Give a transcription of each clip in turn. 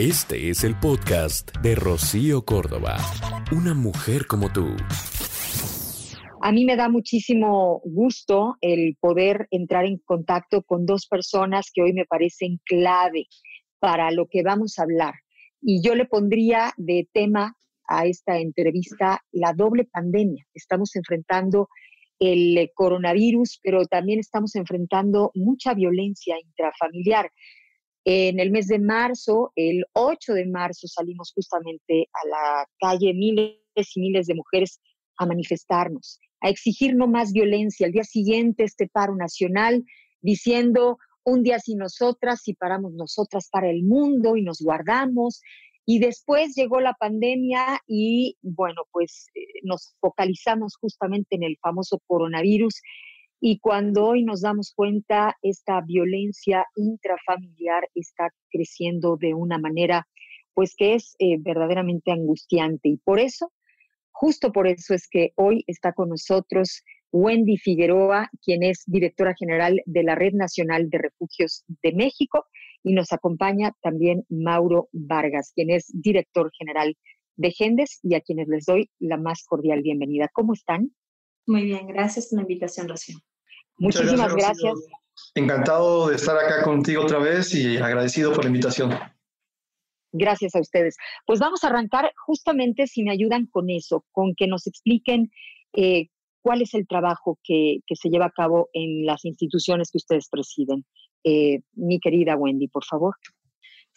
Este es el podcast de Rocío Córdoba, una mujer como tú. A mí me da muchísimo gusto el poder entrar en contacto con dos personas que hoy me parecen clave para lo que vamos a hablar. Y yo le pondría de tema a esta entrevista la doble pandemia. Estamos enfrentando el coronavirus, pero también estamos enfrentando mucha violencia intrafamiliar. En el mes de marzo, el 8 de marzo, salimos justamente a la calle miles y miles de mujeres a manifestarnos, a exigir no más violencia. Al día siguiente, este paro nacional diciendo un día sin nosotras, si paramos nosotras para el mundo y nos guardamos. Y después llegó la pandemia y, bueno, pues eh, nos focalizamos justamente en el famoso coronavirus. Y cuando hoy nos damos cuenta, esta violencia intrafamiliar está creciendo de una manera, pues que es eh, verdaderamente angustiante. Y por eso, justo por eso es que hoy está con nosotros Wendy Figueroa, quien es directora general de la Red Nacional de Refugios de México y nos acompaña también Mauro Vargas, quien es director general de Gendes y a quienes les doy la más cordial bienvenida. ¿Cómo están? Muy bien, gracias por la invitación, Rocío. Muchísimas gracias. Encantado de estar acá contigo otra vez y agradecido por la invitación. Gracias a ustedes. Pues vamos a arrancar justamente si me ayudan con eso, con que nos expliquen eh, cuál es el trabajo que, que, se lleva a cabo en las instituciones que ustedes presiden. Eh, mi querida Wendy, por favor.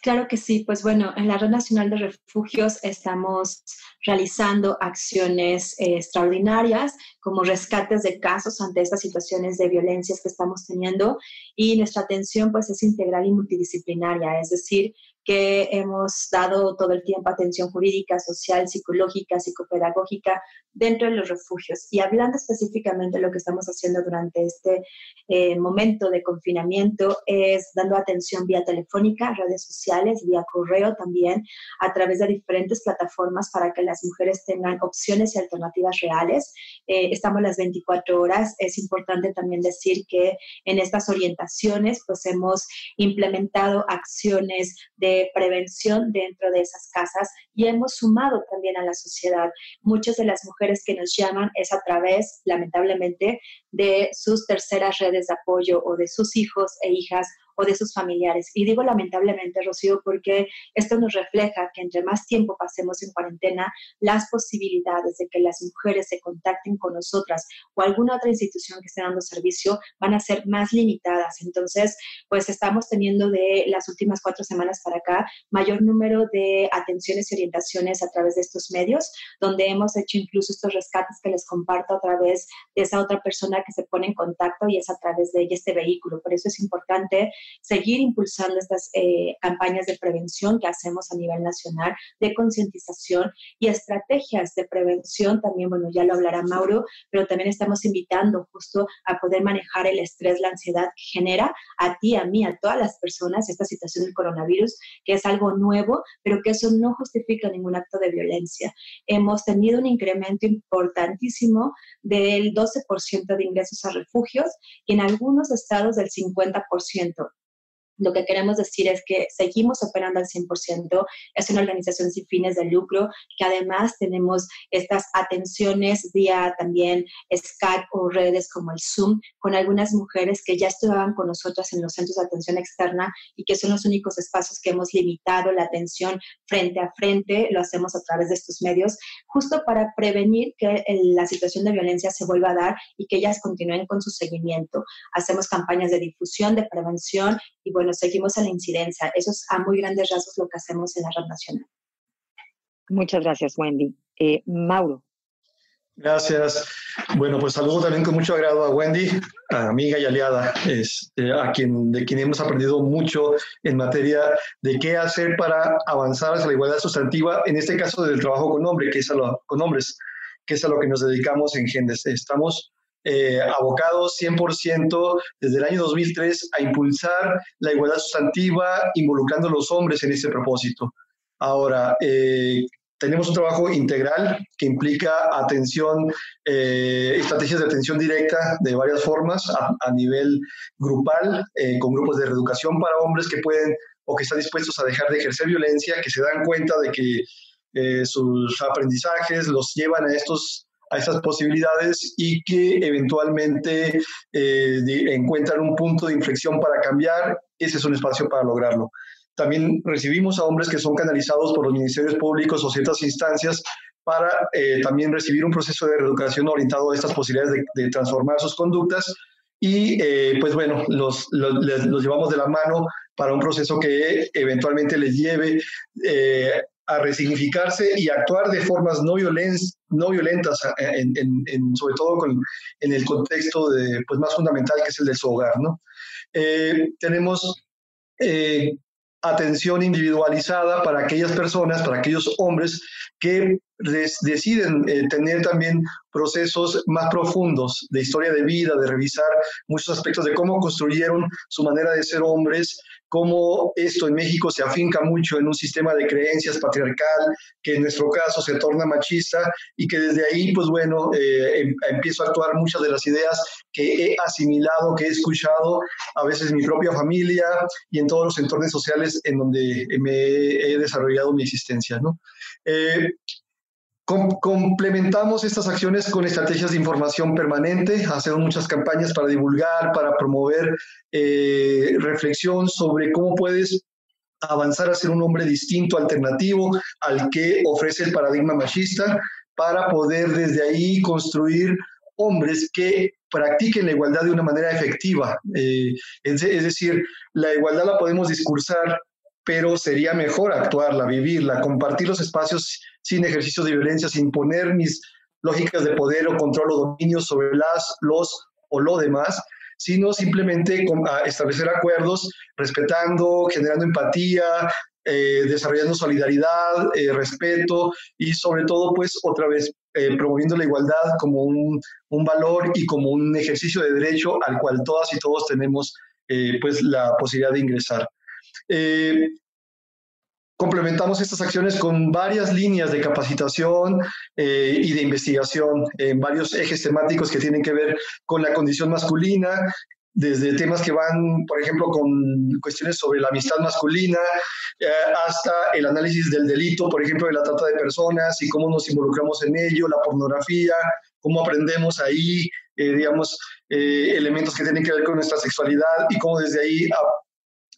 Claro que sí, pues bueno, en la Red Nacional de Refugios estamos realizando acciones eh, extraordinarias como rescates de casos ante estas situaciones de violencias que estamos teniendo y nuestra atención pues es integral y multidisciplinaria, es decir, que hemos dado todo el tiempo atención jurídica, social, psicológica, psicopedagógica dentro de los refugios. Y hablando específicamente de lo que estamos haciendo durante este eh, momento de confinamiento, es dando atención vía telefónica, redes sociales, vía correo también, a través de diferentes plataformas para que las mujeres tengan opciones y alternativas reales. Eh, estamos las 24 horas. Es importante también decir que en estas orientaciones, pues hemos implementado acciones de prevención dentro de esas casas y hemos sumado también a la sociedad. Muchas de las mujeres que nos llaman es a través, lamentablemente, de sus terceras redes de apoyo o de sus hijos e hijas o de sus familiares. Y digo lamentablemente, Rocío, porque esto nos refleja que entre más tiempo pasemos en cuarentena, las posibilidades de que las mujeres se contacten con nosotras o alguna otra institución que esté dando servicio van a ser más limitadas. Entonces, pues estamos teniendo de las últimas cuatro semanas para acá mayor número de atenciones y orientaciones a través de estos medios, donde hemos hecho incluso estos rescates que les comparto a través de esa otra persona que se pone en contacto y es a través de este vehículo. Por eso es importante seguir impulsando estas eh, campañas de prevención que hacemos a nivel nacional, de concientización y estrategias de prevención. También, bueno, ya lo hablará Mauro, pero también estamos invitando justo a poder manejar el estrés, la ansiedad que genera a ti, a mí, a todas las personas esta situación del coronavirus, que es algo nuevo, pero que eso no justifica ningún acto de violencia. Hemos tenido un incremento importantísimo del 12% de ingresos a refugios y en algunos estados del 50%. Lo que queremos decir es que seguimos operando al 100%. Es una organización sin fines de lucro que además tenemos estas atenciones vía también Skype o redes como el Zoom con algunas mujeres que ya estaban con nosotras en los centros de atención externa y que son los únicos espacios que hemos limitado la atención frente a frente. Lo hacemos a través de estos medios justo para prevenir que la situación de violencia se vuelva a dar y que ellas continúen con su seguimiento. Hacemos campañas de difusión, de prevención y bueno, seguimos a la incidencia. Eso es a muy grandes rasgos lo que hacemos en la red nacional. Muchas gracias, Wendy. Eh, Mauro. Gracias. Bueno, pues saludo también con mucho agrado a Wendy, amiga y aliada, este, a quien, de quien hemos aprendido mucho en materia de qué hacer para avanzar hacia la igualdad sustantiva, en este caso del trabajo con, hombre, que es a lo, con hombres, que es a lo que nos dedicamos en Gendes. Estamos eh, abocados 100% desde el año 2003 a impulsar la igualdad sustantiva, involucrando a los hombres en ese propósito. Ahora, eh, tenemos un trabajo integral que implica atención, eh, estrategias de atención directa de varias formas a, nivel grupal, con grupos de reeducación para hombres que pueden o que están dispuestos a dejar de ejercer violencia, que se dan cuenta de que eh, sus aprendizajes los llevan a, estos, a estas posibilidades y que eventualmente eh, encuentran un punto de inflexión para cambiar. Ese es un espacio para lograrlo. También recibimos a hombres que son canalizados por los ministerios públicos o ciertas instancias para eh, también recibir un proceso de reeducación orientado a estas posibilidades de, transformar sus conductas y pues bueno, los, los, llevamos de la mano para un proceso que eventualmente les lleve eh, a resignificarse y actuar de formas no, no violentas, eh, en, sobre todo en el contexto de, pues, más fundamental que es el de su hogar. ¿no? Eh, tenemos atención individualizada para aquellas personas, para aquellos hombres que deciden tener también procesos más profundos de historia de vida, de revisar muchos aspectos de cómo construyeron su manera de ser hombres, cómo esto en México se afinca mucho en un sistema de creencias patriarcal, que en nuestro caso se torna machista y que desde ahí, pues bueno, eh, em, empiezo a actuar muchas de las ideas que he asimilado, que he escuchado, a veces mi propia familia y en todos los entornos sociales en donde me he desarrollado mi existencia, ¿no? Eh, complementamos estas acciones con estrategias de información permanente, hacemos muchas campañas para divulgar, para promover eh, reflexión sobre cómo puedes avanzar a ser un hombre distinto, alternativo al que ofrece el paradigma machista, para poder desde ahí construir hombres que practiquen la igualdad de una manera efectiva. Eh, es, decir, la igualdad la podemos discursar, pero sería mejor actuarla, vivirla, compartir los espacios sin ejercicios de violencia, sin poner mis lógicas de poder o control o dominio sobre las, los o lo demás, sino simplemente establecer acuerdos respetando, generando empatía, eh, desarrollando solidaridad, eh, respeto y sobre todo, pues otra vez, eh, promoviendo la igualdad como un, un, valor y como un ejercicio de derecho al cual todas y todos tenemos pues la posibilidad de ingresar. Complementamos estas acciones con varias líneas de capacitación eh, y de investigación en varios ejes temáticos que tienen que ver con la condición masculina, desde temas que van, por ejemplo, con cuestiones sobre la amistad masculina, eh, hasta el análisis del delito, por ejemplo, de la trata de personas y cómo nos involucramos en ello, la pornografía, cómo aprendemos ahí, eh, digamos, elementos que tienen que ver con nuestra sexualidad y cómo desde ahí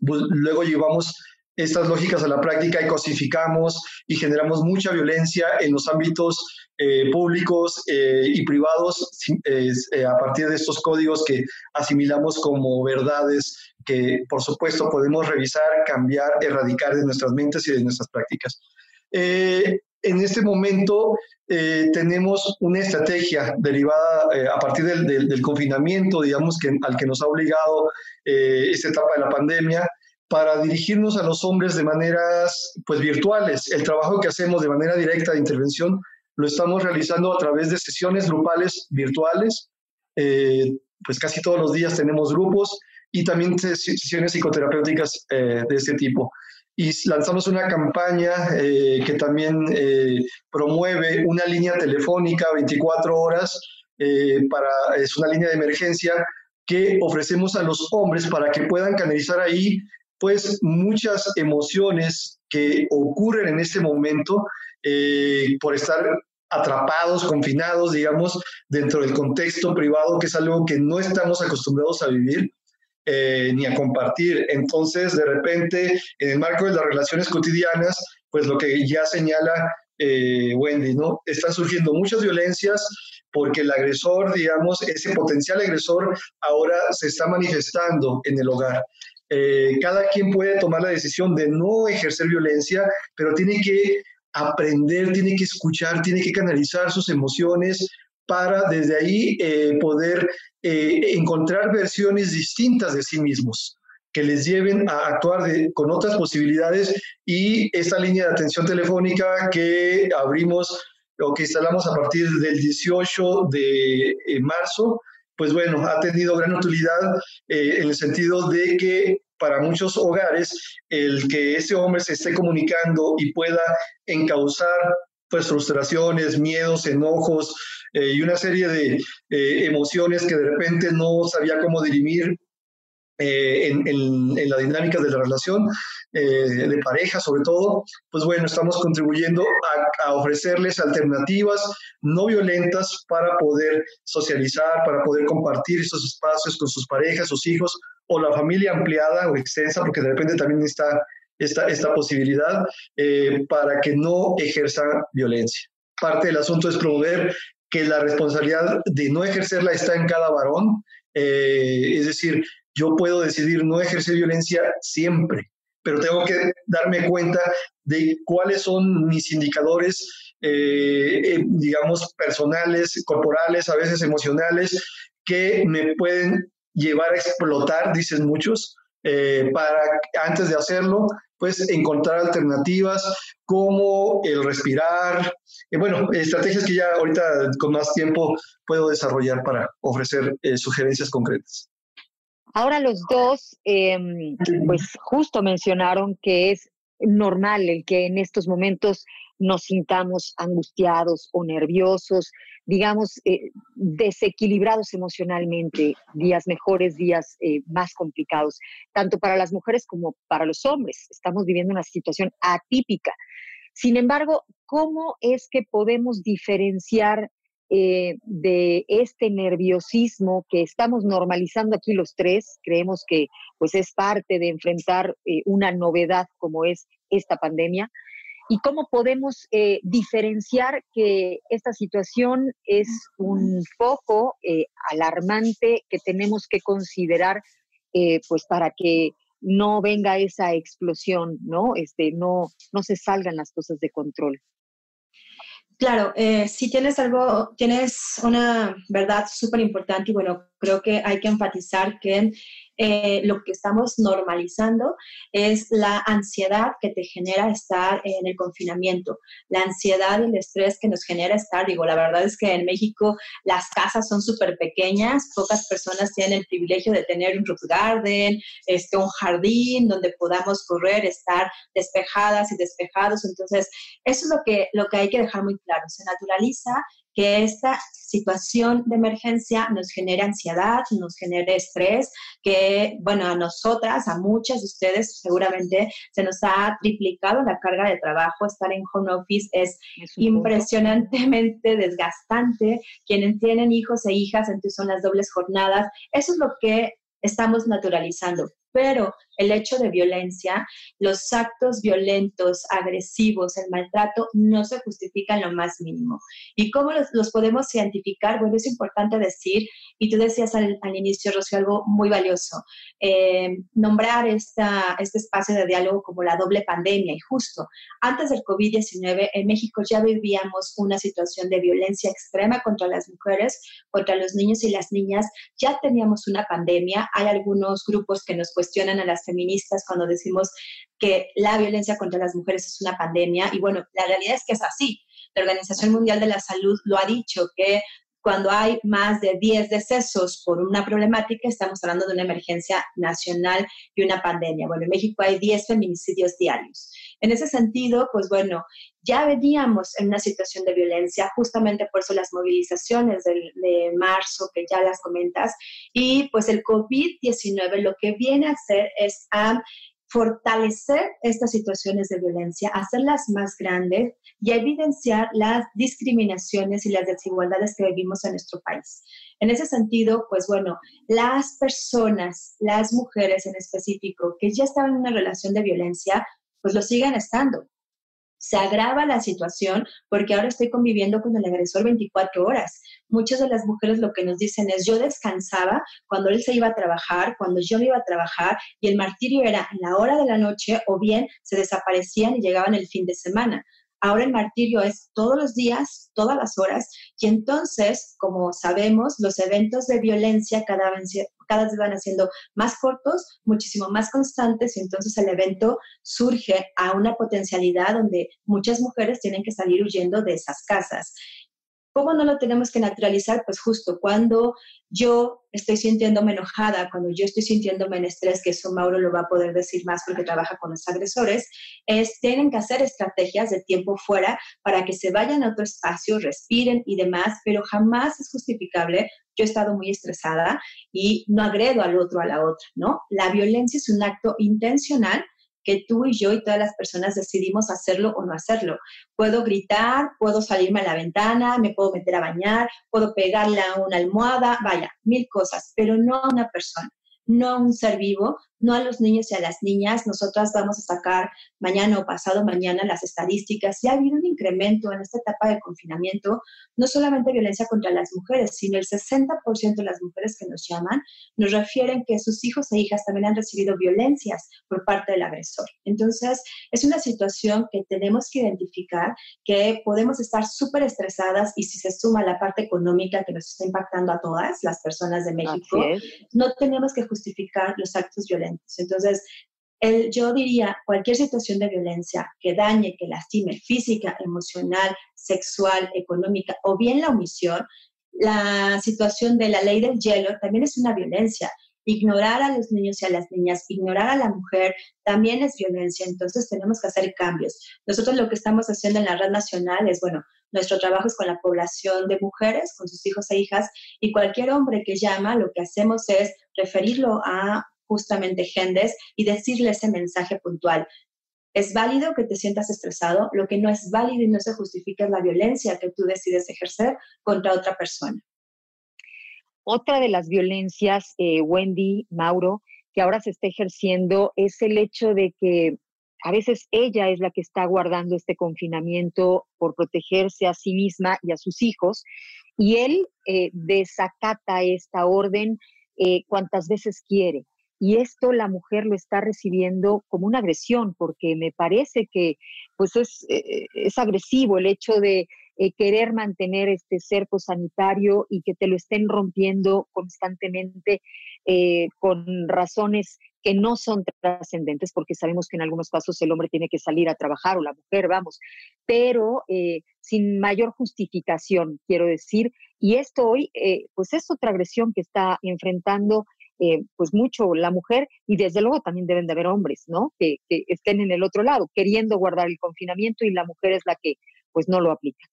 luego llevamos estas lógicas a la práctica y cosificamos y generamos mucha violencia en los ámbitos eh, públicos eh, y privados eh, a partir de estos códigos que asimilamos como verdades que por supuesto podemos revisar, cambiar, erradicar de nuestras mentes y de nuestras prácticas. En este momento tenemos una estrategia derivada a partir del, confinamiento, digamos, que, al que nos ha obligado esta etapa de la pandemia, para dirigirnos a los hombres de maneras pues virtuales. El trabajo que hacemos de manera directa de intervención lo estamos realizando a través de sesiones grupales virtuales. Eh, pues casi todos los días tenemos grupos y también sesiones psicoterapéuticas eh, de este tipo. Y lanzamos una campaña eh, que también promueve una línea telefónica 24 horas para, es una línea de emergencia que ofrecemos a los hombres para que puedan canalizar ahí pues muchas emociones que ocurren en este momento eh, por estar atrapados, confinados, digamos, dentro del contexto privado, que es algo que no estamos acostumbrados a vivir eh, ni a compartir. Entonces, de repente, en el marco de las relaciones cotidianas, pues lo que ya señala eh, Wendy, ¿no? Están surgiendo muchas violencias porque el agresor, digamos, ese potencial agresor ahora se está manifestando en el hogar. Eh, cada quien puede tomar la decisión de no ejercer violencia, pero tiene que aprender, tiene que escuchar, tiene que canalizar sus emociones para desde ahí eh, poder eh, encontrar versiones distintas de sí mismos que les lleven a actuar con otras posibilidades y esta línea de atención telefónica que abrimos o que instalamos a partir del 18 de marzo pues bueno, ha tenido gran utilidad eh, en el sentido de que para muchos hogares el que ese hombre se esté comunicando y pueda encauzar pues frustraciones, miedos, enojos eh, y una serie de eh, emociones que de repente no sabía cómo dirimir eh, en, la dinámica de la relación de pareja, sobre todo, pues bueno, estamos contribuyendo a, a, ofrecerles alternativas no violentas para poder socializar, para poder compartir esos espacios con sus parejas, sus hijos o la familia ampliada o extensa, porque de repente también está esta, esta posibilidad, eh, para que no ejerza violencia. Parte del asunto es promover que la responsabilidad de no ejercerla está en cada varón, es decir, yo puedo decidir no ejercer violencia siempre, pero tengo que darme cuenta de cuáles son mis indicadores, eh, eh, digamos, personales, corporales, a veces emocionales, que me pueden llevar a explotar, dicen muchos, eh, para antes de hacerlo, pues encontrar alternativas como el respirar, bueno, estrategias que ya ahorita con más tiempo puedo desarrollar para ofrecer sugerencias concretas. Ahora los dos, em, pues justo mencionaron que es normal el que en estos momentos nos sintamos angustiados o nerviosos, digamos, eh, desequilibrados emocionalmente, días mejores, días eh, más complicados, tanto para las mujeres como para los hombres. Estamos viviendo una situación atípica. Sin embargo, ¿cómo es que podemos diferenciar eh, de este nerviosismo que estamos normalizando aquí los tres, creemos que pues es parte de enfrentar una novedad como es esta pandemia, y cómo podemos eh, diferenciar que esta situación es un foco alarmante que tenemos que considerar pues para que no venga esa explosión, ¿no? Este, no, no se salgan las cosas de control. Claro, eh, si tienes algo, tienes una verdad súper importante y bueno, creo que hay que enfatizar que eh, lo que estamos normalizando es la ansiedad que te genera estar en el confinamiento, la ansiedad y el estrés que nos genera estar. Digo, la verdad es que en México las casas son súper pequeñas, pocas personas tienen el privilegio de tener un roof garden, este, un jardín donde podamos correr, estar despejadas y despejados. Entonces, eso es lo que, lo que hay que dejar muy claro. Se naturaliza que esta situación de emergencia nos genere ansiedad, nos genere estrés, que, bueno, a nosotras, a muchas de ustedes seguramente se nos ha triplicado la carga de trabajo. Estar en home office es, impresionantemente desgastante. Quienes tienen hijos e hijas, entonces son las dobles jornadas. Eso es lo que estamos naturalizando pero el hecho de violencia, los actos violentos, agresivos, el maltrato, no se justifican lo más mínimo. ¿Y cómo los, podemos identificar? Bueno, es importante decir, y tú decías al, inicio, Rocío, algo muy valioso, eh, nombrar esta, este espacio de diálogo como la doble pandemia. Y justo antes del COVID-19, en México ya vivíamos una situación de violencia extrema contra las mujeres, contra los niños y las niñas. Ya teníamos una pandemia. Hay algunos grupos que nos cuestionan a las feministas cuando decimos que la violencia contra las mujeres es una pandemia. Y bueno, la realidad es que es así. La Organización Mundial de la Salud lo ha dicho, que cuando hay más de 10 decesos por una problemática, estamos hablando de una emergencia nacional y una pandemia. Bueno, en México hay 10 feminicidios diarios. En ese sentido, pues bueno, ya veníamos en una situación de violencia, justamente por eso las movilizaciones de, marzo que ya las comentas, y pues el COVID-19 lo que viene a hacer es a fortalecer estas situaciones de violencia, hacerlas más grandes y evidenciar las discriminaciones y las desigualdades que vivimos en nuestro país. En ese sentido, pues bueno, las personas, las mujeres en específico, que ya estaban en una relación de violencia, pues lo siguen estando se agrava la situación porque ahora estoy conviviendo con el agresor 24 horas. Muchas de las mujeres lo que nos dicen es, yo descansaba cuando él se iba a trabajar, cuando yo iba a trabajar, y el martirio era en la hora de la noche o bien se desaparecían y llegaban el fin de semana. Ahora el martirio es todos los días, todas las horas, y entonces, como sabemos, los eventos de violencia cada vez, cada vez van haciendo más cortos, muchísimo más constantes, y entonces el evento surge a una potencialidad donde muchas mujeres tienen que salir huyendo de esas casas. ¿Cómo no lo tenemos que naturalizar? Pues justo cuando yo estoy sintiéndome enojada, cuando yo estoy sintiéndome en estrés, que eso Mauro lo va a poder decir más porque trabaja con los agresores, es tienen que hacer estrategias de tiempo fuera para que se vayan a otro espacio, respiren y demás, pero jamás es justificable. Yo he estado muy estresada y no agredo al otro a la otra, ¿no? La violencia es un acto intencional que tú y yo y todas las personas decidimos hacerlo o no hacerlo. Puedo gritar, puedo salirme a la ventana, me puedo meter a bañar, puedo pegarle a una almohada, vaya, mil cosas, pero no a una persona no a un ser vivo, no a los niños y a las niñas. Nosotras vamos a sacar mañana o pasado mañana las estadísticas. Ya ha habido un incremento en esta etapa de confinamiento, no solamente violencia contra las mujeres, sino el 60% de las mujeres que nos llaman nos refieren que sus hijos e hijas también han recibido violencias por parte del agresor. Entonces, es una situación que tenemos que identificar, que podemos estar súper estresadas y si se suma la parte económica que nos está impactando a todas las personas de México, no tenemos que justificar los actos violentos. Entonces, yo diría, cualquier situación de violencia que dañe, que lastime física, emocional, sexual, económica o bien la omisión, la situación de la ley del hielo también es una violencia. Ignorar a los niños y a las niñas, ignorar a la mujer, también es violencia. Entonces tenemos que hacer cambios. Nosotros lo que estamos haciendo en la red nacional es, bueno, nuestro trabajo es con la población de mujeres, con sus hijos e hijas, y cualquier hombre que llama, lo que hacemos es referirlo a justamente Gendes y decirle ese mensaje puntual. Es válido que te sientas estresado, lo que no es válido y no se justifica es la violencia que tú decides ejercer contra otra persona. Otra de las violencias, eh, Wendy, Mauro, que ahora se está ejerciendo es el hecho de que a veces ella es la que está guardando este confinamiento por protegerse a sí misma y a sus hijos, y él eh, desacata esta orden eh, cuantas veces quiere. Y esto la mujer lo está recibiendo como una agresión, porque me parece que pues es, es agresivo el hecho de querer mantener este cerco sanitario y que te lo estén rompiendo constantemente con razones que no son trascendentes, porque sabemos que en algunos casos el hombre tiene que salir a trabajar o la mujer, vamos, pero eh, sin mayor justificación, quiero decir. Y esto hoy, eh, pues es otra agresión que está enfrentando eh, pues mucho la mujer y desde luego también deben de haber hombres, ¿no? Que, estén en el otro lado, queriendo guardar el confinamiento y la mujer es la que pues no lo aplica.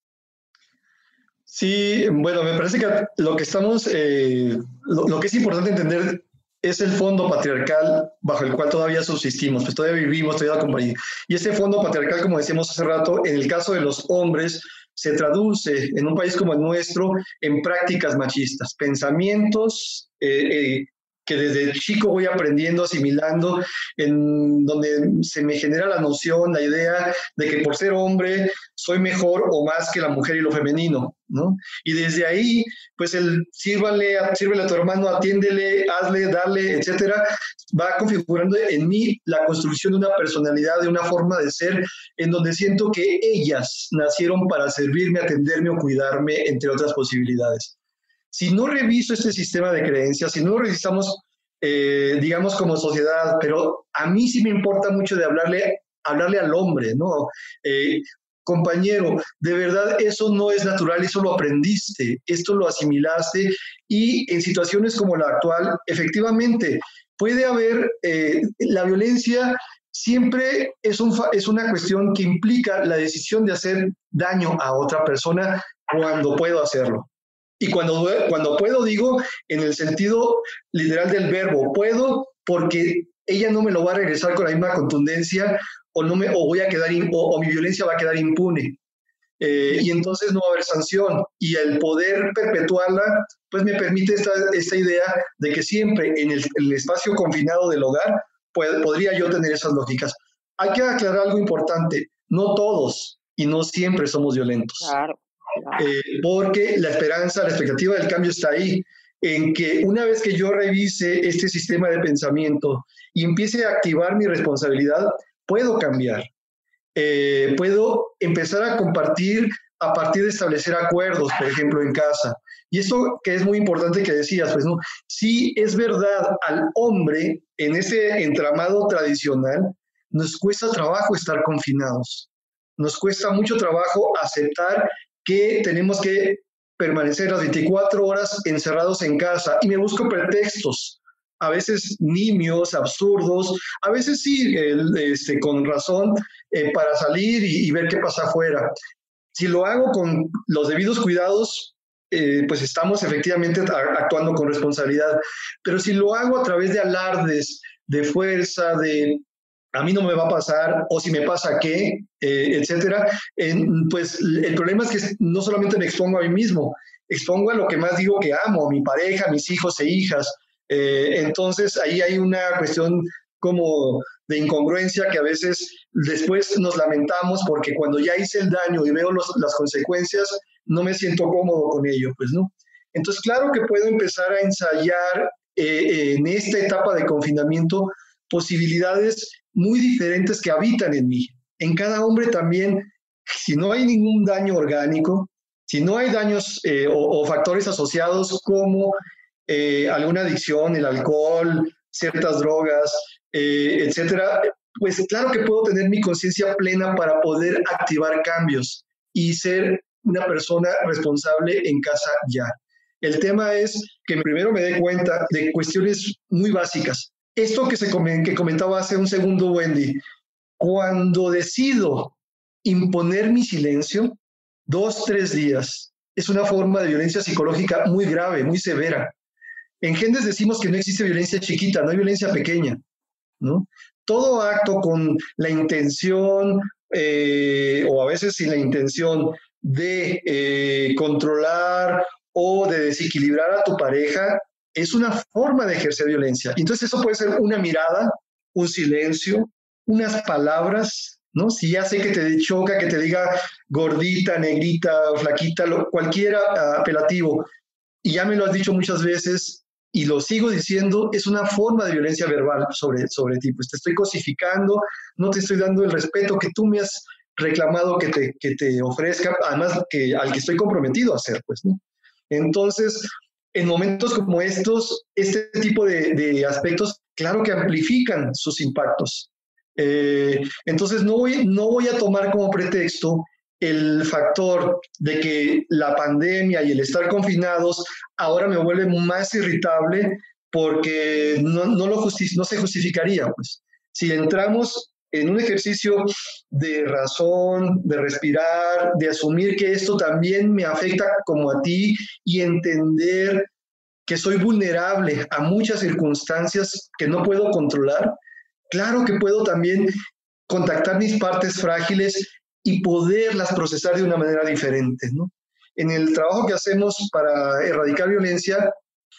Sí, bueno, me parece que lo que estamos, lo, que es importante entender es el fondo patriarcal bajo el cual todavía subsistimos, pues todavía vivimos, todavía acompañamos. Y ese fondo patriarcal, como decíamos hace rato, en el caso de los hombres, se traduce en un país como el nuestro en prácticas machistas, pensamientos eh, eh, que desde chico voy aprendiendo, asimilando, en donde se me genera la noción, la idea de que por ser hombre soy mejor o más que la mujer y lo femenino, ¿no? Y desde ahí, pues el sírvale, sírvele a tu hermano, atiéndele, hazle, dale, etcétera, va configurando en mí la construcción de una personalidad, de una forma de ser, en donde siento que ellas nacieron para servirme, atenderme o cuidarme, entre otras posibilidades si no reviso este sistema de creencias, si no revisamos, eh, digamos, como sociedad, pero a mí sí me importa mucho de hablarle, hablarle al hombre, ¿no? Eh, compañero, de verdad eso no es natural, eso lo aprendiste, esto lo asimilaste y en situaciones como la actual, efectivamente, puede haber eh, la violencia. Siempre es, es una cuestión que implica la decisión de hacer daño a otra persona cuando puedo hacerlo. Y cuando, cuando puedo digo en el sentido literal del verbo, puedo porque ella no me lo va a regresar con la misma contundencia o, no me, o voy a quedar o, mi violencia va a quedar impune. Eh, y entonces no va a haber sanción. Y el poder perpetuarla, pues me permite esta, esta idea de que siempre en el, el espacio confinado del hogar podría yo tener esas lógicas. Hay que aclarar algo importante, no todos y no siempre somos violentos. Claro. Eh, porque la esperanza, la expectativa del cambio está ahí, en que una vez que yo revise este sistema de pensamiento y empiece a activar mi responsabilidad, puedo cambiar. Eh, puedo empezar a compartir a partir de establecer acuerdos, por ejemplo, en casa. Y esto que es muy importante que decías, pues no, sí es verdad, al hombre en ese entramado tradicional nos cuesta trabajo estar confinados, nos cuesta mucho trabajo aceptar que tenemos que permanecer las 24 horas encerrados en casa y me busco pretextos a veces nimios, absurdos, a veces sí, este, con razón, eh, para salir y, ver qué pasa afuera. Si lo hago con los debidos cuidados, eh, pues estamos efectivamente actuando con responsabilidad. Pero si lo hago a través de alardes, de fuerza, de a mí no me va a pasar, o si me pasa qué, eh, etcétera, pues el problema es que no solamente me expongo a mí mismo, expongo a lo que más digo que amo, a mi pareja, a mis hijos e hijas, eh, entonces ahí hay una cuestión como de incongruencia que a veces después nos lamentamos porque cuando ya hice el daño y veo las consecuencias, no me siento cómodo con ello, pues no. Entonces, claro que puedo empezar a ensayar eh, en esta etapa de confinamiento posibilidades muy diferentes que habitan en mí. En cada hombre también, si no hay ningún daño orgánico, si no hay daños eh, o, factores asociados como eh, alguna adicción, el alcohol, ciertas drogas, eh, etcétera, pues claro que puedo tener mi conciencia plena para poder activar cambios y ser una persona responsable en casa ya. El tema es que primero me dé cuenta de cuestiones muy básicas. Esto que, se que comentaba hace un segundo Wendy, cuando decido imponer mi silencio, dos, tres días, es una forma de violencia psicológica muy grave, muy severa. En Gendes decimos que no existe violencia chiquita, no hay violencia pequeña, ¿no? Todo acto con la intención, eh, o a veces sin la intención de eh, controlar o de desequilibrar a tu pareja, es una forma de ejercer violencia. Entonces eso puede ser una mirada, un silencio, unas palabras, ¿no? Si ya sé que te choca, que te diga gordita, negrita, flaquita, lo, cualquier apelativo, y ya me lo has dicho muchas veces, y lo sigo diciendo, es una forma de violencia verbal sobre, sobre ti. Pues te estoy cosificando, no te estoy dando el respeto que tú me has reclamado que te, que te ofrezca, además que al que estoy comprometido a hacer, pues, ¿no? Entonces, en momentos como estos, este tipo de, aspectos, claro que amplifican sus impactos. Eh, entonces, no voy, no voy a tomar como pretexto el factor de que la pandemia y el estar confinados ahora me vuelve más irritable porque no, no, lo no se justificaría. Pues. Si entramos en un ejercicio de razón, de respirar, de asumir que esto también me afecta como a ti y entender que soy vulnerable a muchas circunstancias que no puedo controlar, claro que puedo también contactar mis partes frágiles y poderlas procesar de una manera diferente. ¿no? En el trabajo que hacemos para erradicar violencia,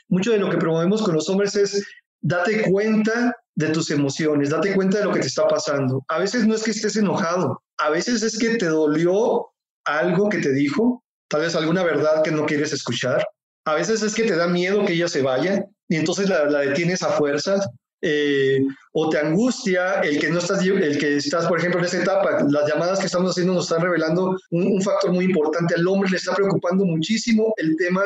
mucho de lo que promovemos con los hombres es date cuenta de tus emociones, date cuenta de lo que te está pasando. A veces no es que estés enojado, a veces es que te dolió algo que te dijo, tal vez alguna verdad que no quieres escuchar. A veces es que te da miedo que ella se vaya y entonces la, detienes a fuerzas. Eh, o te angustia el que no estás, el que estás, por ejemplo, en esa etapa. Las llamadas que estamos haciendo nos están revelando un, factor muy importante. Al hombre le está preocupando muchísimo el tema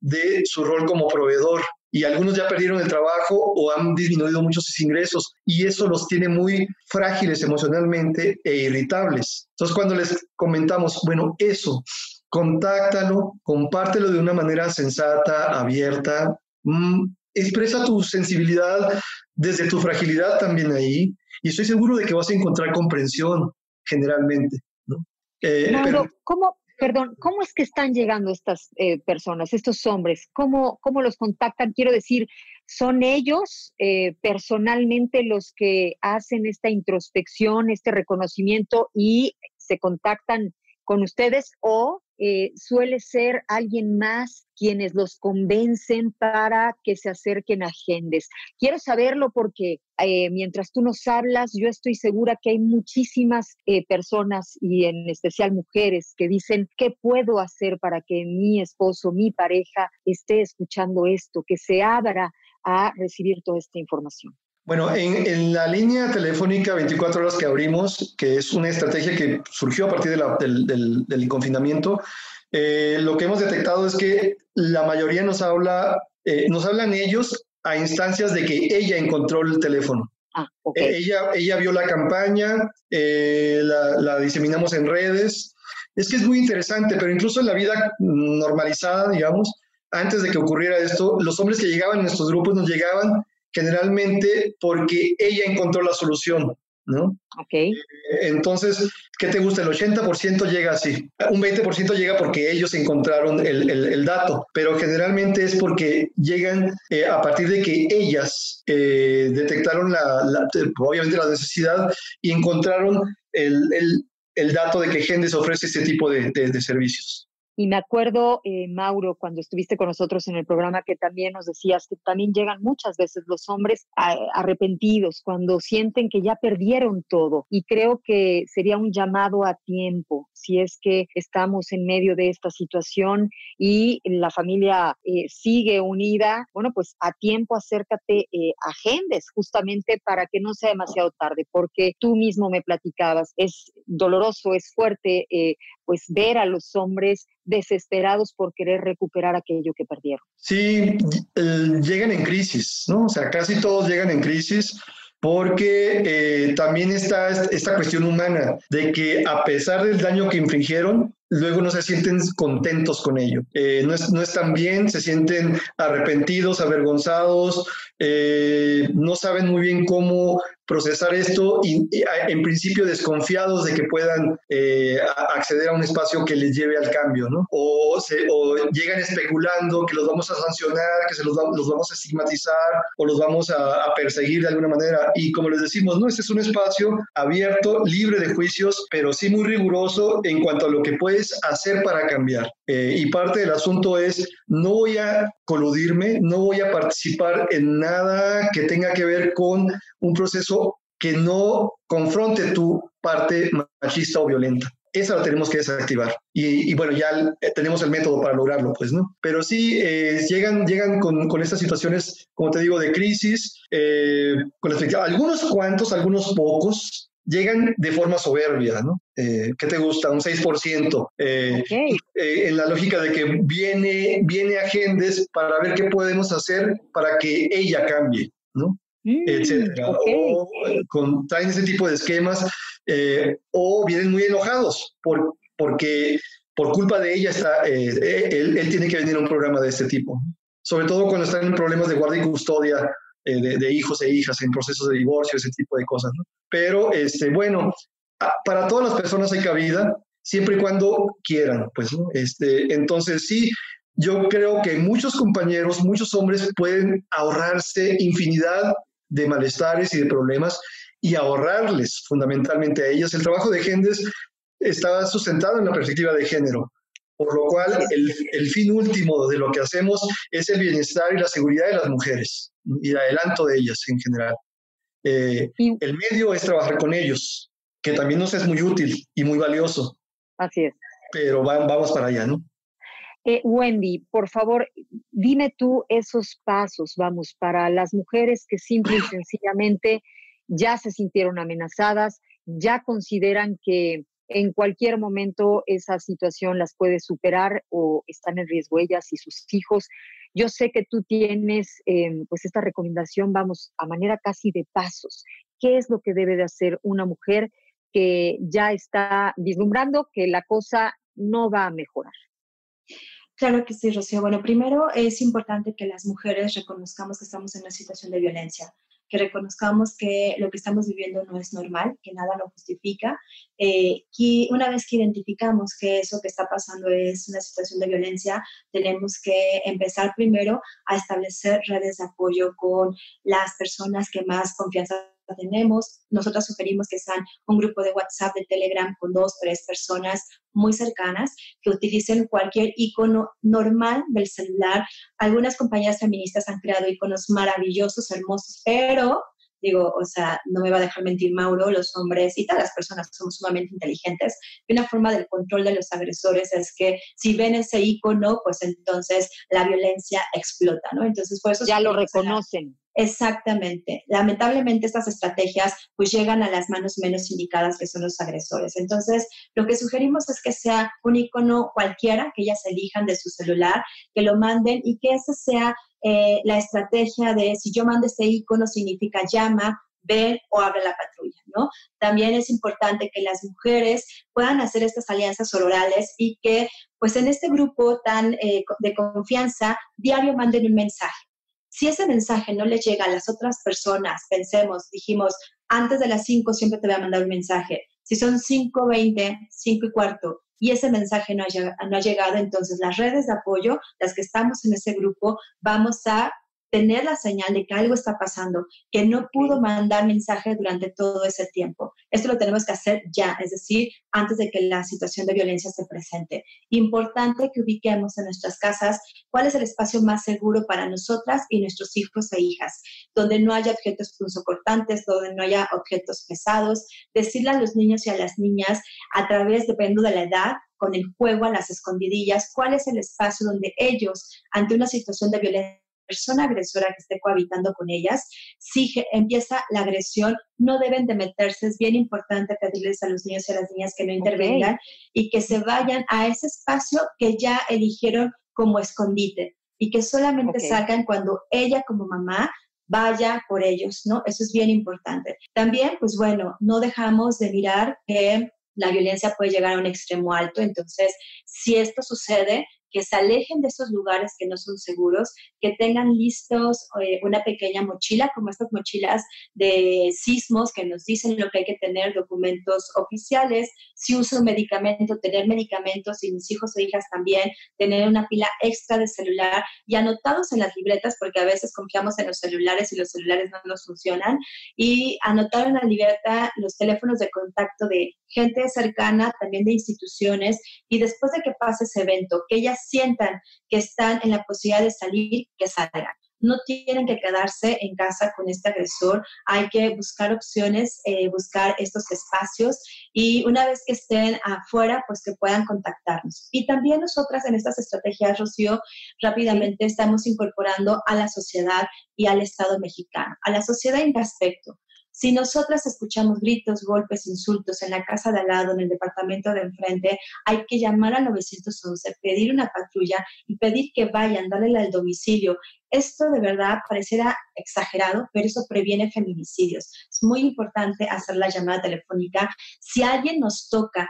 de su rol como proveedor y algunos ya perdieron el trabajo o han disminuido mucho sus ingresos y eso los tiene muy frágiles emocionalmente e irritables. Entonces cuando les comentamos, bueno, eso, contáctalo, compártelo de una manera sensata, abierta, mm, expresa tu sensibilidad desde tu fragilidad también ahí y estoy seguro de que vas a encontrar comprensión generalmente. ¿no? Eh, ¿cómo, perdón, ¿cómo es que están llegando estas eh, personas, estos hombres? ¿Cómo, ¿Cómo los contactan? Quiero decir, ¿son ellos eh, personalmente los que hacen esta introspección, este reconocimiento y se contactan con ustedes o eh, suele ser alguien más quienes los convencen para que se acerquen a Gendes. Quiero saberlo porque eh, mientras tú nos hablas, yo estoy segura que hay muchísimas eh, personas y en especial mujeres que dicen, ¿qué puedo hacer para que mi esposo, mi pareja esté escuchando esto, que se abra a recibir toda esta información? Bueno, en, la línea telefónica 24 horas que abrimos, que es una estrategia que surgió a partir del, confinamiento, eh, lo que hemos detectado es que la mayoría nos habla, eh, nos hablan ellos a instancias de que ella encontró el teléfono. Ah, ella, ella vio la campaña, eh, la, la, diseminamos en redes es que es muy interesante, pero incluso en la vida normalizada, digamos, antes de que ocurriera esto, los hombres que llegaban en estos grupos nos llegaban generalmente porque ella encontró la solución, ¿no? Ok. Entonces, ¿qué te gusta? El 80% llega así. Un 20% llega porque ellos encontraron el, el, dato, pero generalmente es porque llegan eh, a partir de que ellas eh, detectaron la, obviamente la necesidad y encontraron el, el, dato de que Gendes ofrece este tipo de, de servicios. Y me acuerdo, eh, Mauro, cuando estuviste con nosotros en el programa, que también nos decías que también llegan muchas veces los hombres arrepentidos cuando sienten que ya perdieron todo. Y creo que sería un llamado a tiempo, si es que estamos en medio de esta situación y la familia eh, sigue unida, bueno, pues a tiempo acércate eh, a Gendes, justamente para que no sea demasiado tarde, porque tú mismo me platicabas, es doloroso, es fuerte, pues ver a los hombres desesperados por querer recuperar aquello que perdieron. Sí, llegan en crisis, ¿no? O sea, casi todos llegan en crisis porque eh, también está esta cuestión humana de que a pesar del daño que infringieron, luego no se sienten contentos con ello. Eh, no, no, están bien, se sienten arrepentidos, avergonzados, eh, no saben muy bien cómo procesar esto y, en principio desconfiados de que puedan eh, acceder a un espacio que les lleve al cambio, ¿no? O, se, o llegan especulando que los vamos a sancionar, que se los, los vamos a estigmatizar o los vamos a, a, perseguir de alguna manera. Y como les decimos, no, este es un espacio abierto, libre de juicios, pero sí muy riguroso en cuanto a lo que puedes hacer para cambiar. Eh, y parte del asunto es, no voy a coludirme, no voy a participar en nada que tenga que ver con un proceso que no confronte tu parte machista o violenta. Esa la tenemos que desactivar. Y, bueno, ya tenemos el método para lograrlo, pues, ¿no? Pero sí, eh, llegan, llegan con, con, estas situaciones, como te digo, de crisis, eh, con algunos cuantos, algunos pocos, llegan de forma soberbia, ¿no? Eh, ¿Qué te gusta? Un 6%. Eh, eh, en la lógica de que viene, viene a Gendes para ver qué podemos hacer para que ella cambie, ¿no? Mm, etcétera. O con, traen ese tipo de esquemas o vienen muy enojados por, porque por culpa de ella está, él, él, tiene que venir a un programa de este tipo. Sobre todo cuando están en problemas de guardia y custodia de, hijos e hijas en procesos de divorcio, ese tipo de cosas. Pero, este, bueno, para todas las personas hay cabida, siempre y cuando quieran, pues, ¿no? Este, entonces, sí, yo creo que muchos compañeros, muchos hombres pueden ahorrarse infinidad de malestares y de problemas y ahorrarles fundamentalmente a ellas. El trabajo de Gendes está sustentado en la perspectiva de género, por lo cual el, el fin último de lo que hacemos es el bienestar y la seguridad de las mujeres y el adelanto de ellas en general. Eh, el medio es trabajar con ellos, que también nos es muy útil y muy valioso. Así es. Pero vamos para allá, ¿no? Eh, Wendy, por favor, dime tú esos pasos, vamos, para las mujeres que simple y sencillamente ya se sintieron amenazadas, ya consideran que en cualquier momento esa situación las puede superar o están en riesgo ellas y sus hijos. Yo sé que tú tienes em, pues esta recomendación, vamos, a manera casi de pasos. ¿Qué es lo que debe de hacer una mujer que ya está vislumbrando que la cosa no va a mejorar? Claro que sí, Rocío. Bueno, primero es importante que las mujeres reconozcamos que estamos en una situación de violencia que reconozcamos que lo que estamos viviendo no es normal, que nada lo justifica. Eh, y una vez que identificamos que eso que está pasando es una situación de violencia, tenemos que empezar primero a establecer redes de apoyo con las personas que más confianza tenemos. Nosotros sugerimos que sean un grupo de WhatsApp, de Telegram con dos, tres personas muy cercanas que utilicen cualquier icono normal del celular. Algunas compañías feministas han creado iconos maravillosos, hermosos, pero digo, o sea, no me va a dejar mentir Mauro, los hombres y todas las personas somos sumamente inteligentes. Y una forma del control de los agresores es que si ven ese icono, pues entonces la violencia explota, ¿no? Entonces, por eso... Ya lo reconocen. Exactamente. Lamentablemente estas estrategias pues llegan a las manos menos indicadas que son los agresores. Entonces, lo que sugerimos es que sea un icono cualquiera que ellas elijan de su celular, que lo manden y que esa sea eh, la estrategia de si yo mando este icono significa llama ven o abre la patrulla, ¿no? También es importante que las mujeres puedan hacer estas alianzas orales y que pues en este grupo tan eh, de confianza diario manden un mensaje. Si ese mensaje no le llega a las otras personas, pensemos, dijimos, antes de las 5 siempre te voy a mandar un mensaje. Si son 5.20, 5 y cuarto, y ese mensaje no ha, no ha llegado, entonces las redes de apoyo, las que estamos en ese grupo, vamos a tener la señal de que algo está pasando, que no pudo mandar mensaje durante todo ese tiempo. Esto lo tenemos que hacer ya, es decir, antes de que la situación de violencia se presente. Importante que ubiquemos en nuestras casas cuál es el espacio más seguro para nosotras y nuestros hijos e hijas, donde no haya objetos punzocortantes, donde no haya objetos pesados, decirle a los niños y a las niñas a través, dependiendo de la edad, con el juego a las escondidillas, cuál es el espacio donde ellos, ante una situación de violencia, persona agresora que esté cohabitando con ellas, si empieza la agresión, no deben de meterse. Es bien importante pedirles a los niños y a las niñas que no intervengan y que se vayan a ese espacio que ya eligieron como escondite y que solamente salgan cuando ella como mamá vaya por ellos, ¿no? Eso es bien importante. También, pues bueno, no dejamos de mirar que la violencia puede llegar a un extremo alto, entonces, si esto sucede, que se alejen de esos lugares que no son seguros, que tengan listos eh, una pequeña mochila, como estas mochilas de sismos que nos dicen lo que hay que tener, documentos oficiales, si uso medicamento, tener medicamentos y mis hijos e hijas también, tener una pila extra de celular y anotados en las libretas, porque a veces confiamos en los celulares y los celulares no nos funcionan, y anotar en la libreta los teléfonos de contacto de gente cercana, también de instituciones, y después de que pase ese evento, que ellas sientan que están en la posibilidad de salir, que salgan. No tienen que quedarse en casa con este agresor, hay que buscar opciones, eh, buscar estos espacios y una vez que estén afuera, pues que puedan contactarnos. Y también nosotras en estas estrategias, Rocío, rápidamente estamos incorporando a la sociedad y al Estado mexicano. A la sociedad en qué aspecto? Si nosotras escuchamos gritos, golpes, insultos en la casa de al lado, en el departamento de enfrente, hay que llamar al 911, pedir una patrulla y pedir que vayan, darle al domicilio. Esto de verdad parecerá exagerado, pero eso previene feminicidios. Es muy importante hacer la llamada telefónica. Si alguien nos toca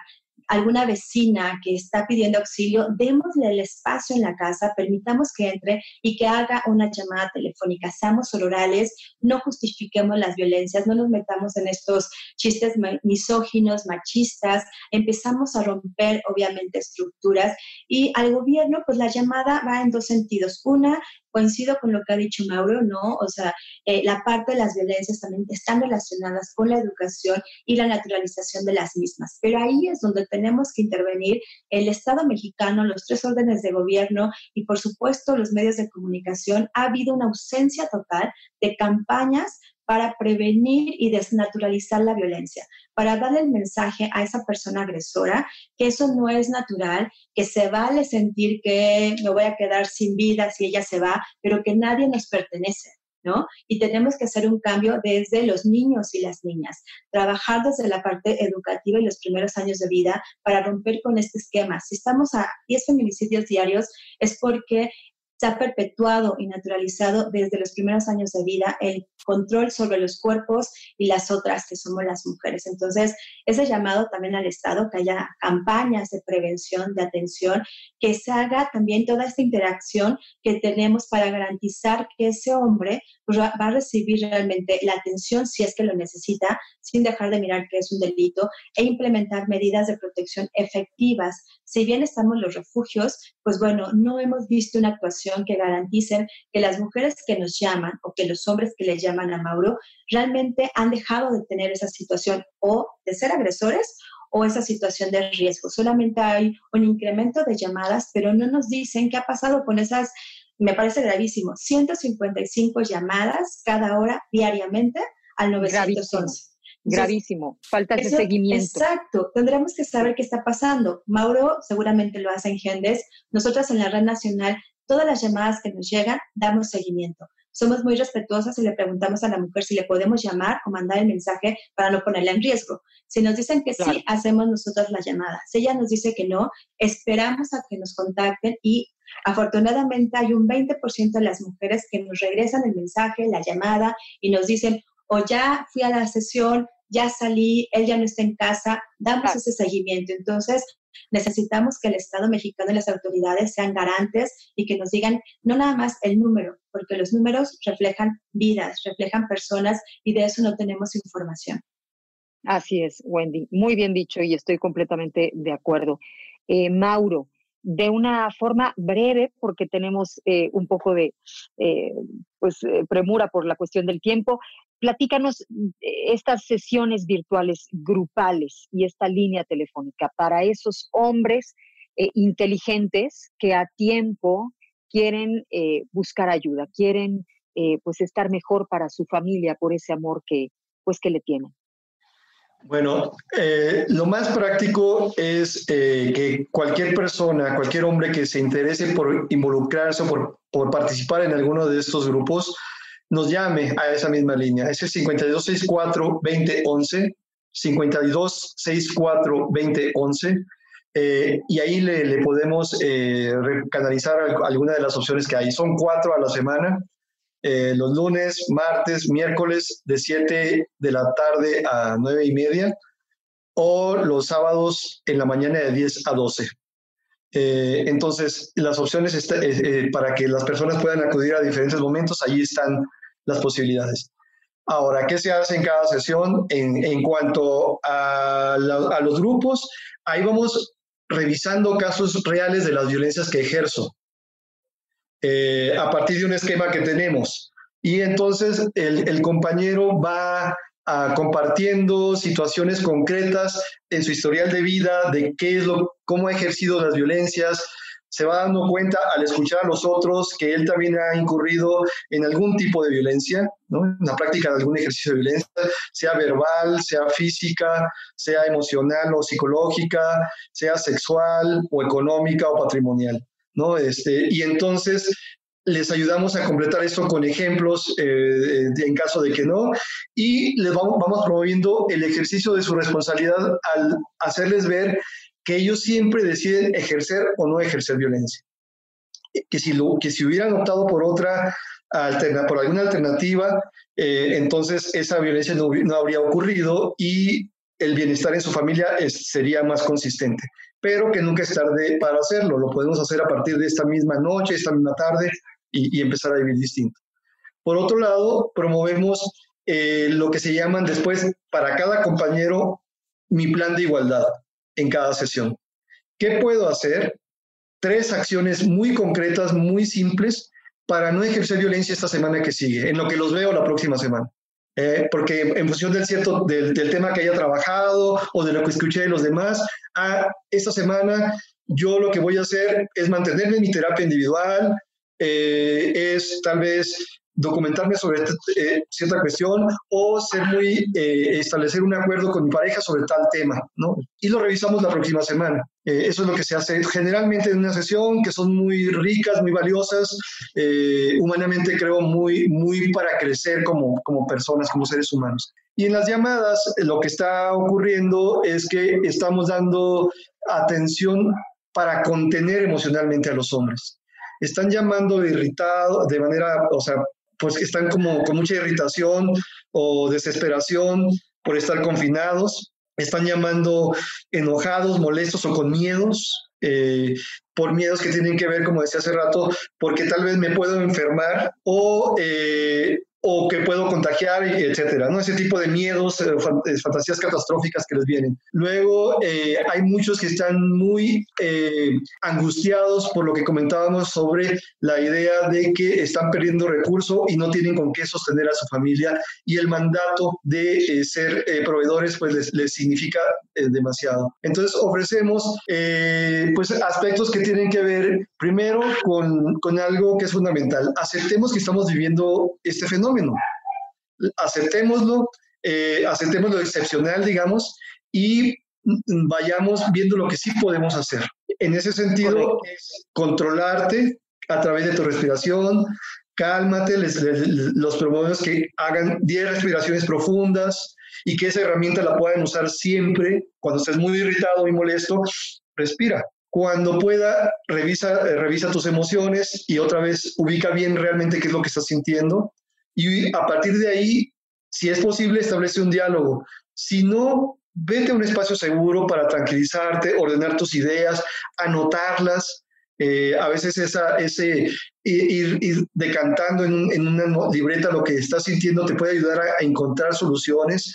alguna vecina que está pidiendo auxilio, démosle el espacio en la casa, permitamos que entre y que haga una llamada telefónica. Seamos orales, no justifiquemos las violencias, no nos metamos en estos chistes misóginos, machistas, empezamos a romper obviamente estructuras y al gobierno pues la llamada va en dos sentidos. Una, coincido con lo que ha dicho Mauro, ¿no? O sea, eh, la parte de las violencias también están relacionadas con la educación y la naturalización de las mismas. Pero ahí es donde tenemos que intervenir el Estado mexicano, los tres órdenes de gobierno y, por supuesto, los medios de comunicación. Ha habido una ausencia total de campañas para prevenir y desnaturalizar la violencia, para darle el mensaje a esa persona agresora que eso no es natural, que se vale sentir que me voy a quedar sin vida si ella se va, pero que nadie nos pertenece. ¿No? Y tenemos que hacer un cambio desde los niños y las niñas, trabajar desde la parte educativa y los primeros años de vida para romper con este esquema. Si estamos a 10 feminicidios diarios es porque se ha perpetuado y naturalizado desde los primeros años de vida el control sobre los cuerpos y las otras que somos las mujeres. Entonces, ese llamado también al Estado, que haya campañas de prevención, de atención, que se haga también toda esta interacción que tenemos para garantizar que ese hombre pues, va a recibir realmente la atención si es que lo necesita, sin dejar de mirar que es un delito, e implementar medidas de protección efectivas. Si bien estamos los refugios, pues bueno, no hemos visto una actuación que garanticen que las mujeres que nos llaman o que los hombres que le llaman a Mauro realmente han dejado de tener esa situación o de ser agresores o esa situación de riesgo. Solamente hay un incremento de llamadas, pero no nos dicen qué ha pasado con esas, me parece gravísimo, 155 llamadas cada hora diariamente al 911. Gravísimo, falta de seguimiento. Exacto, tendremos que saber qué está pasando. Mauro seguramente lo hace en Gendes. Nosotras en la red nacional, todas las llamadas que nos llegan, damos seguimiento. Somos muy respetuosas y le preguntamos a la mujer si le podemos llamar o mandar el mensaje para no ponerla en riesgo. Si nos dicen que sí, hacemos nosotros la llamada. Si ella nos dice que no, esperamos a que nos contacten y afortunadamente hay un 20% de las mujeres que nos regresan el mensaje, la llamada y nos dicen, o ya fui a la sesión, ya salí, él ya no está en casa, damos ese seguimiento. Entonces, necesitamos que el Estado mexicano y las autoridades sean garantes y que nos digan no nada más el número, porque los números reflejan vidas, reflejan personas y de eso no tenemos información. Así es, Wendy. Muy bien dicho y estoy completamente de acuerdo. Eh, Mauro, de una forma breve, porque tenemos eh, un poco de eh, pues, premura por la cuestión del tiempo, platícanos estas sesiones virtuales grupales y esta línea telefónica para esos hombres inteligentes que a tiempo quieren buscar ayuda, quieren pues estar mejor para su familia por ese amor que pues que le tienen. Bueno, eh, lo más práctico es eh, que cualquier persona, cualquier hombre que se interese por involucrarse por, por, participar en alguno de estos grupos, nos llame a esa misma línea. Es el 5264-2011, 5264-2011, eh, y ahí le, le podemos canalizar alguna de las opciones que hay. Son cuatro a la semana. Eh, los lunes, martes, miércoles de 7 de la tarde a 9 y media o los sábados en la mañana de 10 a 12. Eh, entonces, las opciones eh, para que las personas puedan acudir a diferentes momentos, ahí están las posibilidades. Ahora, ¿qué se hace en cada sesión? En, en cuanto a, a los grupos, ahí vamos revisando casos reales de las violencias que ejerzo. Eh, a partir de un esquema que tenemos. Y entonces el, compañero va a, compartiendo situaciones concretas en su historial de vida, de qué es lo, cómo ha ejercido las violencias, se va dando cuenta al escuchar a los otros que él también ha incurrido en algún tipo de violencia, ¿no? en la práctica de algún ejercicio de violencia, sea verbal, sea física, sea emocional o psicológica, sea sexual o económica o patrimonial. ¿no? Este, y entonces les ayudamos a completar esto con ejemplos eh, en caso de que no, y les vamos, vamos promoviendo el ejercicio de su responsabilidad al hacerles ver que ellos siempre deciden ejercer o no ejercer violencia. Que si, lo, que si hubieran optado por otra alterna, por alguna alternativa, eh, entonces esa violencia no, no, habría ocurrido y el bienestar en su familia sería más consistente pero que nunca es tarde para hacerlo. Lo podemos hacer a partir de esta misma noche, esta misma tarde y, empezar a vivir distinto. Por otro lado, promovemos eh, lo que se llaman después para cada compañero mi plan de igualdad en cada sesión. ¿Qué puedo hacer? Tres acciones muy concretas, muy simples, para no ejercer violencia esta semana que sigue, en lo que los veo la próxima semana. Eh, porque en función del, cierto, del, tema que haya trabajado o de lo que escuché de los demás, a esta semana yo lo que voy a hacer es mantenerme en mi terapia individual, eh, es tal vez documentarme sobre eh, cierta cuestión o ser muy, eh, establecer un acuerdo con mi pareja sobre tal tema, ¿no? Y lo revisamos la próxima semana. eso es lo que se hace generalmente en una sesión que son muy ricas, muy valiosas, humanamente creo muy, muy para crecer como, como personas, como seres humanos. Y en las llamadas lo que está ocurriendo es que estamos dando atención para contener emocionalmente a los hombres. Están llamando irritado, de manera, o sea, pues están como con mucha irritación o desesperación por estar confinados. Están llamando enojados, molestos o con miedos, eh, por miedos que tienen que ver, como decía hace rato, porque tal vez me puedo enfermar o eh, o que puedo contagiar, etcétera, ¿no? Ese tipo de miedos, eh, eh, fantasías catastróficas que les vienen. Luego, eh, hay muchos que están muy angustiados por lo que comentábamos sobre la idea de que están perdiendo recursos y no tienen con qué sostener a su familia y el mandato de ser proveedores pues les, les significa demasiado. Entonces, ofrecemos pues aspectos que tienen que ver primero con, con algo que es fundamental. Aceptemos que estamos viviendo este fenómeno Aceptémoslo, eh, aceptemos lo excepcional, digamos, y vayamos viendo lo que sí podemos hacer. En ese sentido, es controlarte a través de tu respiración, cálmate, los promovemos que hagan 10 respiraciones profundas y que esa herramienta la puedan usar siempre. Cuando estés muy irritado y molesto, respira. Cuando pueda, revisa, revisa tus emociones y otra vez ubica bien realmente qué es lo que estás sintiendo y a partir de ahí Si es posible, establece un diálogo. Si no, vete a un espacio seguro para tranquilizarte, ordenar tus ideas, anotarlas. Eh, a veces esa, ese ir, decantando en, una libreta lo que estás sintiendo te puede ayudar a, encontrar soluciones.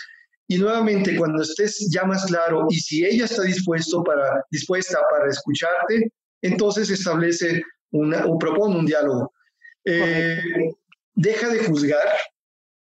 Y nuevamente, cuando estés ya más claro y si ella está dispuesto para, dispuesta para escucharte, entonces establece una, o propone un diálogo. Eh, deja de juzgar,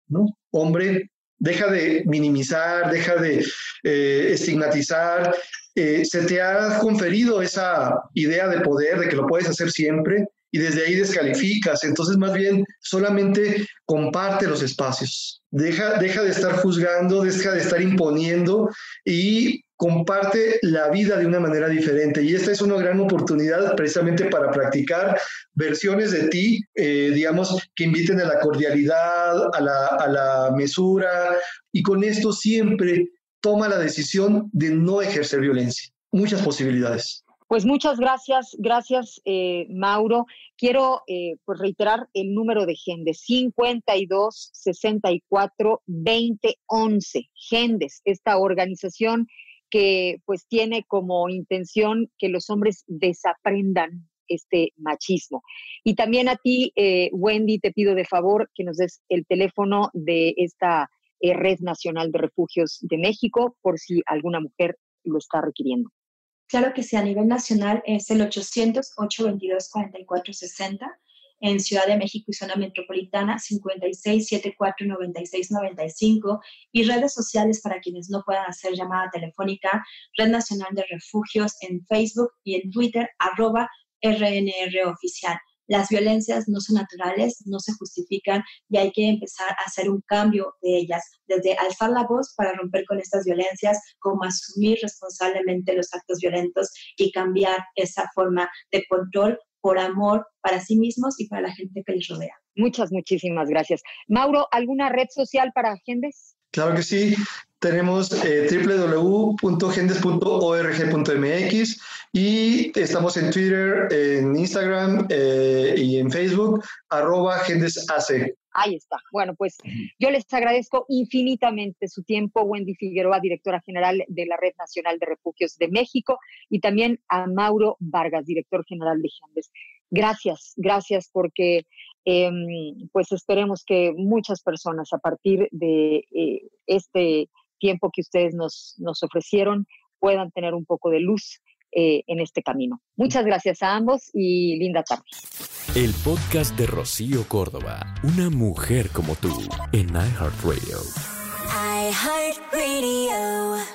¿no? Hombre, deja de minimizar, deja de eh, estigmatizar. Eh, se te ha conferido esa idea de poder, de que lo puedes hacer siempre, y desde ahí descalificas. Entonces, más bien, solamente comparte los espacios. Deja, deja de estar juzgando, deja de estar imponiendo y comparte la vida de una manera diferente. Y esta es una gran oportunidad precisamente para practicar versiones de ti, eh, digamos, que inviten a la cordialidad, a la, a la mesura. Y con esto siempre toma la decisión de no ejercer violencia. Muchas posibilidades. Pues muchas gracias, gracias eh, Mauro. Quiero eh, pues reiterar el número de Gendes, 52 64 20 11. Gendes, esta organización que pues tiene como intención que los hombres desaprendan este machismo. Y también a ti, eh, Wendy, te pido de favor que nos des el teléfono de esta Red Nacional de Refugios de México por si alguna mujer lo está requiriendo. Claro que sí, a nivel nacional es el 800-822-4460, en Ciudad de México y zona metropolitana 56749695 y redes sociales para quienes no puedan hacer llamada telefónica, Red Nacional de Refugios en Facebook y en Twitter, arroba RNR Oficial. Las violencias no son naturales, no se justifican y hay que empezar a hacer un cambio de ellas, desde alzar la voz para romper con estas violencias, como asumir responsablemente los actos violentos y cambiar esa forma de control por amor para sí mismos y para la gente que les rodea. Muchas, muchísimas gracias. Mauro, ¿alguna red social para Agendes? Claro que sí. Tenemos eh, www.gendes.org.mx y estamos en Twitter, en Instagram eh, y en Facebook, arroba GendesAC. Ahí está. Bueno, pues yo les agradezco infinitamente su tiempo, Wendy Figueroa, directora general de la Red Nacional de Refugios de México, y también a Mauro Vargas, director general de Gendes. Gracias, gracias porque em, pues esperemos que muchas personas a partir de eh, este tiempo que ustedes nos, nos ofrecieron puedan tener un poco de luz eh, en este camino. Muchas gracias a ambos y linda tarde. El podcast de Rocío Córdoba, una mujer como tú, en iHeartRadio. iHeartRadio.